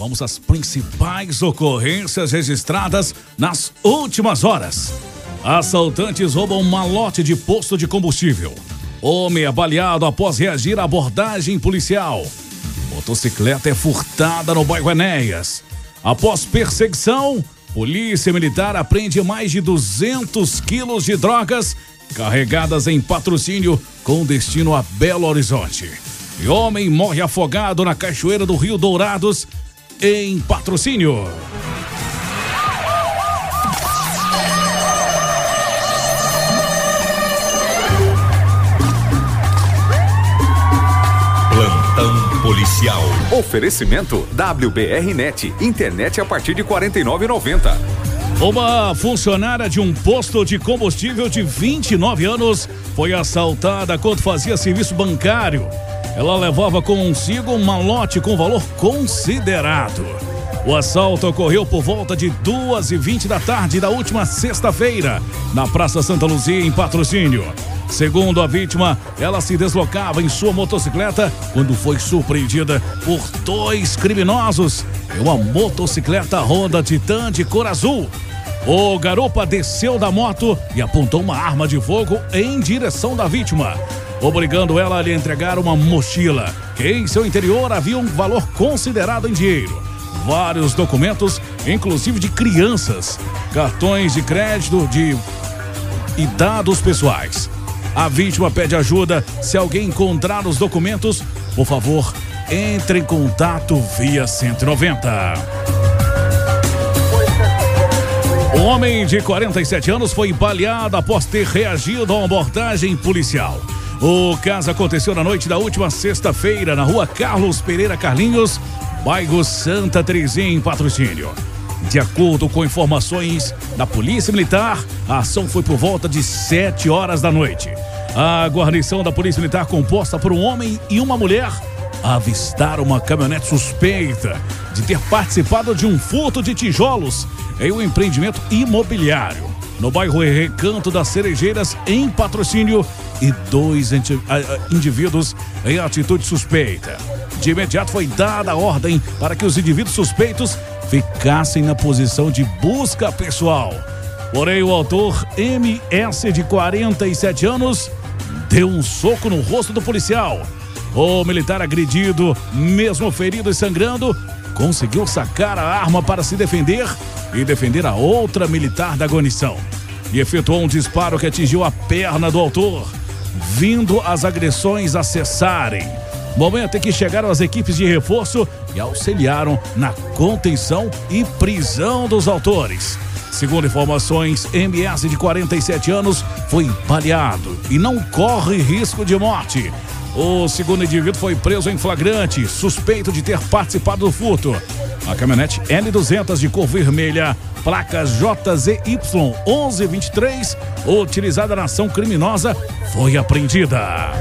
Vamos às principais ocorrências registradas nas últimas horas. Assaltantes roubam malote de posto de combustível. Homem é baleado após reagir à abordagem policial. Motocicleta é furtada no bairro Enéas. Após perseguição, polícia militar apreende mais de 200 quilos de drogas carregadas em patrocínio com destino a Belo Horizonte. E homem morre afogado na cachoeira do Rio Dourados em patrocínio. Plantão policial. Oferecimento WBRnet, internet a partir de 49,90. Uma funcionária de um posto de combustível de 29 anos foi assaltada quando fazia serviço bancário. Ela levava consigo um malote com valor considerado. O assalto ocorreu por volta de duas e vinte da tarde da última sexta-feira, na Praça Santa Luzia, em patrocínio. Segundo a vítima, ela se deslocava em sua motocicleta quando foi surpreendida por dois criminosos em uma motocicleta Honda Titan de cor azul. O garupa desceu da moto e apontou uma arma de fogo em direção da vítima, obrigando ela a lhe entregar uma mochila, que em seu interior havia um valor considerado em dinheiro. Vários documentos, inclusive de crianças, cartões de crédito de e dados pessoais. A vítima pede ajuda. Se alguém encontrar os documentos, por favor, entre em contato via 190. Um homem de 47 anos foi baleado após ter reagido a uma abordagem policial. O caso aconteceu na noite da última sexta-feira na rua Carlos Pereira Carlinhos, bairro Santa Terezinha, em patrocínio. De acordo com informações da Polícia Militar, a ação foi por volta de 7 horas da noite. A guarnição da Polícia Militar, composta por um homem e uma mulher, avistaram uma caminhonete suspeita de ter participado de um furto de tijolos em um empreendimento imobiliário no bairro Recanto das Cerejeiras, em patrocínio, e dois indivíduos em atitude suspeita. De imediato foi dada a ordem para que os indivíduos suspeitos ficassem na posição de busca pessoal. Porém, o autor MS, de 47 anos, deu um soco no rosto do policial. O militar agredido, mesmo ferido e sangrando, conseguiu sacar a arma para se defender e defender a outra militar da guarnição. E efetuou um disparo que atingiu a perna do autor, vindo as agressões a cessarem. Momento em que chegaram as equipes de reforço e auxiliaram na contenção e prisão dos autores. Segundo informações, MS de 47 anos foi baleado e não corre risco de morte. O segundo indivíduo foi preso em flagrante, suspeito de ter participado do furto. A caminhonete L200 de cor vermelha, placas JZY 1123, utilizada na ação criminosa, foi apreendida.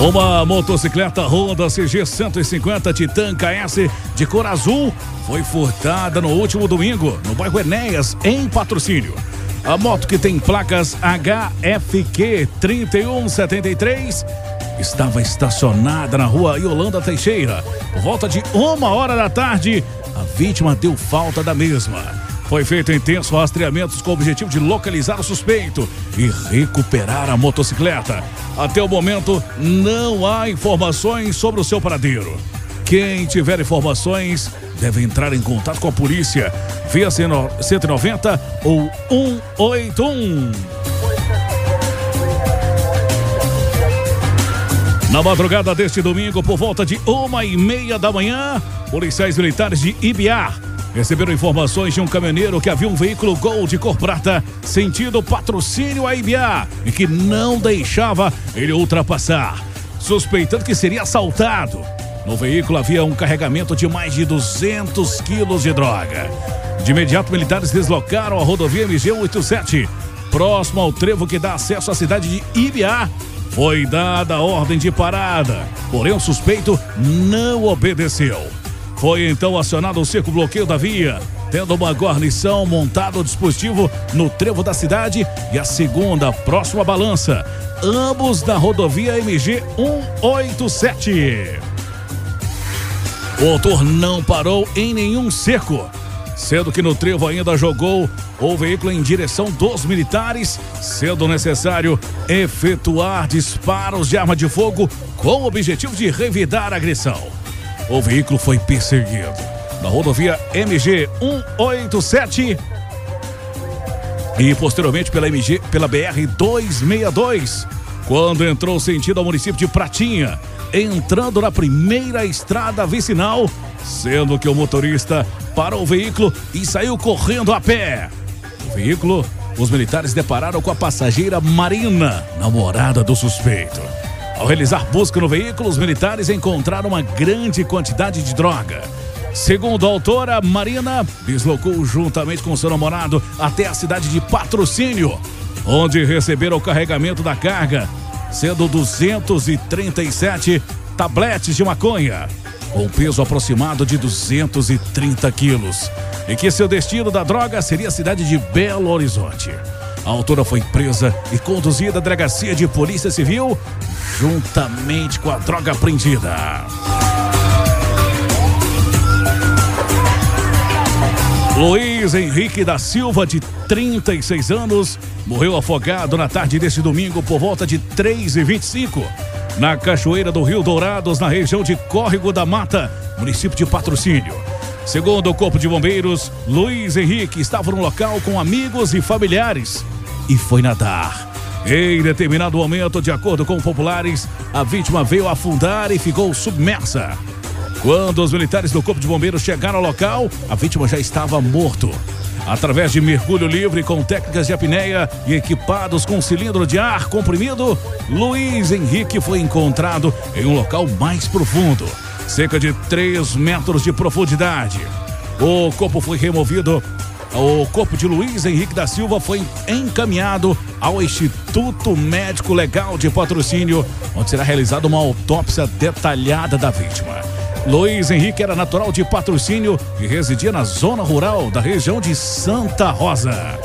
Uma motocicleta Honda CG 150 Titan KS de cor azul foi furtada no último domingo, no bairro Enéas, em patrocínio. A moto que tem placas HFQ 3173 estava estacionada na rua Yolanda Teixeira. Por volta de uma hora da tarde, a vítima deu falta da mesma. Foi feito intenso rastreamento com o objetivo de localizar o suspeito e recuperar a motocicleta. Até o momento, não há informações sobre o seu paradeiro. Quem tiver informações deve entrar em contato com a polícia via 190 ou 181. Na madrugada deste domingo, por volta de uma e meia da manhã, policiais militares de Ibiá receberam informações de um caminhoneiro que havia um veículo Gol de cor prata sentido patrocínio a Ibiá e que não deixava ele ultrapassar, suspeitando que seria assaltado. No veículo havia um carregamento de mais de 200 quilos de droga. De imediato, militares deslocaram a rodovia MG 187, próximo ao trevo que dá acesso à cidade de Ibiá, foi dada a ordem de parada, porém o suspeito não obedeceu. Foi então acionado o cerco bloqueio da via, tendo uma guarnição montada o dispositivo no trevo da cidade e a segunda próxima balança, ambos na rodovia MG 187. O autor não parou em nenhum cerco, sendo que no trevo ainda jogou o veículo em direção dos militares, sendo necessário efetuar disparos de arma de fogo com o objetivo de revidar a agressão. O veículo foi perseguido. Na rodovia MG 187 e posteriormente pela MG pela BR 262, quando entrou sentido ao município de Pratinha entrando na primeira estrada vicinal, sendo que o motorista parou o veículo e saiu correndo a pé. O veículo, os militares depararam com a passageira Marina, namorada do suspeito. Ao realizar busca no veículo, os militares encontraram uma grande quantidade de droga. Segundo a autora, Marina deslocou juntamente com seu namorado até a cidade de Patrocínio, onde receberam o carregamento da carga sendo 237 tabletes de maconha, com peso aproximado de 230 quilos, e que seu destino da droga seria a cidade de Belo Horizonte. A autora foi presa e conduzida à delegacia de Polícia Civil, juntamente com a droga apreendida. Luiz Henrique da Silva, de 36 anos, morreu afogado na tarde deste domingo por volta de 3h25, na Cachoeira do Rio Dourados, na região de Córrego da Mata, município de Patrocínio. Segundo o Corpo de Bombeiros, Luiz Henrique estava no local com amigos e familiares e foi nadar. Em determinado momento, de acordo com populares, a vítima veio afundar e ficou submersa. Quando os militares do Corpo de Bombeiros chegaram ao local, a vítima já estava morto. Através de mergulho livre com técnicas de apneia e equipados com cilindro de ar comprimido, Luiz Henrique foi encontrado em um local mais profundo, cerca de 3 metros de profundidade. O corpo foi removido. O corpo de Luiz Henrique da Silva foi encaminhado ao Instituto Médico Legal de Patrocínio, onde será realizada uma autópsia detalhada da vítima. Luiz Henrique era natural de patrocínio e residia na zona rural da região de Santa Rosa.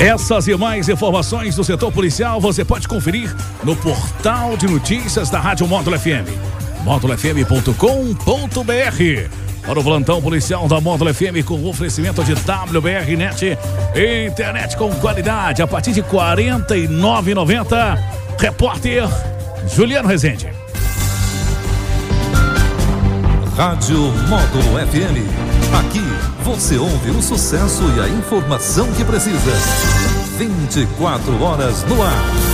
Essas e mais informações do setor policial você pode conferir no portal de notícias da Rádio Módulo FM, módulofm.com.br. Para o plantão policial da Módulo FM com oferecimento de WBR Net, internet com qualidade a partir de R$ 49,90. Repórter Juliano Rezende. Rádio Módulo FM. Aqui você ouve o sucesso e a informação que precisa. 24 horas no ar.